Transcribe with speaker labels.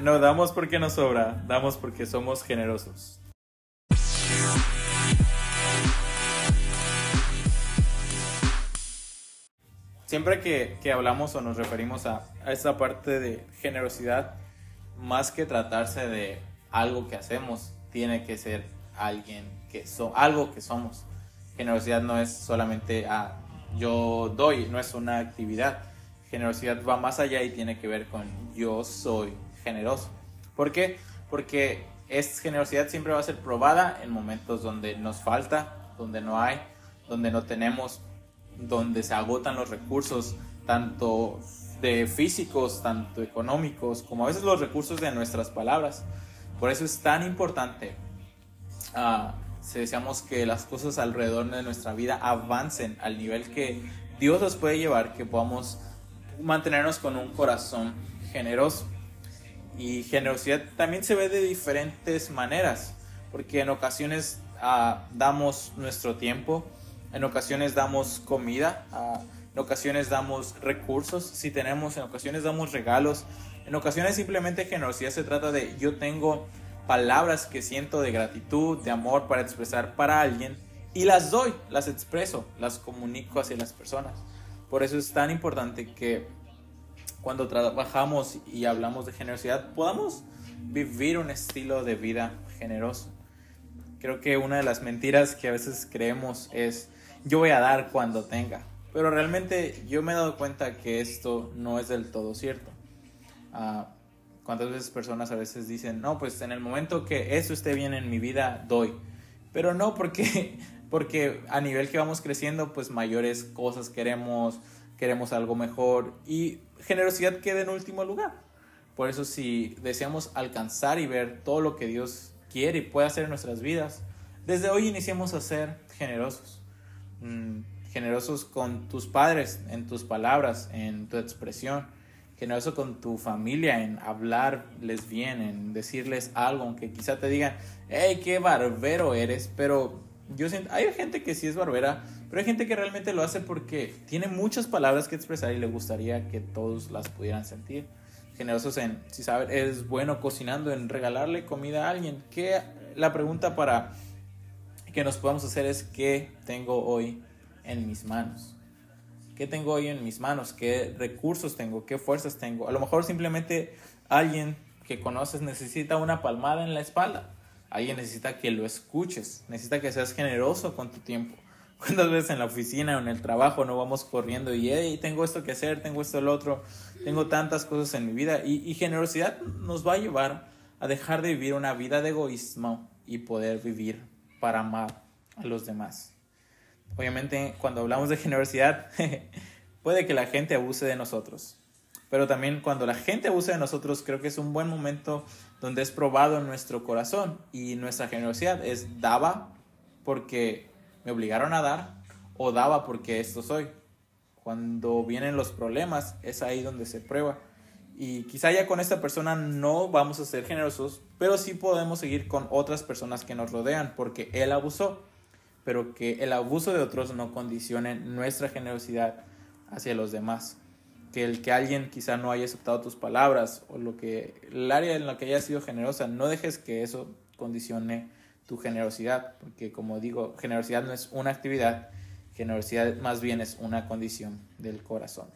Speaker 1: No damos porque nos sobra, damos porque somos generosos. Siempre que, que hablamos o nos referimos a, a esta parte de generosidad, más que tratarse de algo que hacemos, tiene que ser alguien que so, algo que somos. Generosidad no es solamente a yo doy, no es una actividad. Generosidad va más allá y tiene que ver con yo soy generoso. ¿Por qué? Porque es generosidad siempre va a ser probada en momentos donde nos falta, donde no hay, donde no tenemos, donde se agotan los recursos, tanto de físicos, tanto económicos, como a veces los recursos de nuestras palabras. Por eso es tan importante uh, si deseamos que las cosas alrededor de nuestra vida avancen al nivel que Dios nos puede llevar, que podamos mantenernos con un corazón generoso. Y generosidad también se ve de diferentes maneras, porque en ocasiones uh, damos nuestro tiempo, en ocasiones damos comida, uh, en ocasiones damos recursos, si tenemos, en ocasiones damos regalos, en ocasiones simplemente generosidad se trata de yo tengo palabras que siento de gratitud, de amor para expresar para alguien y las doy, las expreso, las comunico hacia las personas. Por eso es tan importante que cuando trabajamos y hablamos de generosidad podamos vivir un estilo de vida generoso. Creo que una de las mentiras que a veces creemos es yo voy a dar cuando tenga. Pero realmente yo me he dado cuenta que esto no es del todo cierto. Uh, ¿Cuántas veces personas a veces dicen, no, pues en el momento que eso esté bien en mi vida, doy? Pero no, porque, porque a nivel que vamos creciendo, pues mayores cosas queremos, queremos algo mejor y generosidad queda en último lugar. Por eso si deseamos alcanzar y ver todo lo que Dios quiere y puede hacer en nuestras vidas, desde hoy iniciemos a ser generosos. Mm, generosos con tus padres, en tus palabras, en tu expresión generoso con tu familia, en hablarles bien, en decirles algo, aunque quizá te digan, hey, qué barbero eres, pero hay gente que sí es barbera, pero hay gente que realmente lo hace porque tiene muchas palabras que expresar y le gustaría que todos las pudieran sentir. Generosos en, si sabes, es bueno cocinando, en regalarle comida a alguien. Que la pregunta para que nos podamos hacer es, ¿qué tengo hoy en mis manos? ¿Qué tengo hoy en mis manos? ¿Qué recursos tengo? ¿Qué fuerzas tengo? A lo mejor simplemente alguien que conoces necesita una palmada en la espalda. Alguien necesita que lo escuches. Necesita que seas generoso con tu tiempo. ¿Cuántas veces en la oficina o en el trabajo no vamos corriendo y hey, tengo esto que hacer, tengo esto el otro, tengo tantas cosas en mi vida? Y, y generosidad nos va a llevar a dejar de vivir una vida de egoísmo y poder vivir para amar a los demás. Obviamente, cuando hablamos de generosidad, puede que la gente abuse de nosotros. Pero también cuando la gente abuse de nosotros, creo que es un buen momento donde es probado en nuestro corazón y nuestra generosidad es daba porque me obligaron a dar o daba porque esto soy. Cuando vienen los problemas, es ahí donde se prueba. Y quizá ya con esta persona no vamos a ser generosos, pero sí podemos seguir con otras personas que nos rodean porque él abusó pero que el abuso de otros no condicione nuestra generosidad hacia los demás. Que el que alguien quizá no haya aceptado tus palabras o lo que el área en la que hayas sido generosa, no dejes que eso condicione tu generosidad, porque como digo, generosidad no es una actividad, generosidad más bien es una condición del corazón.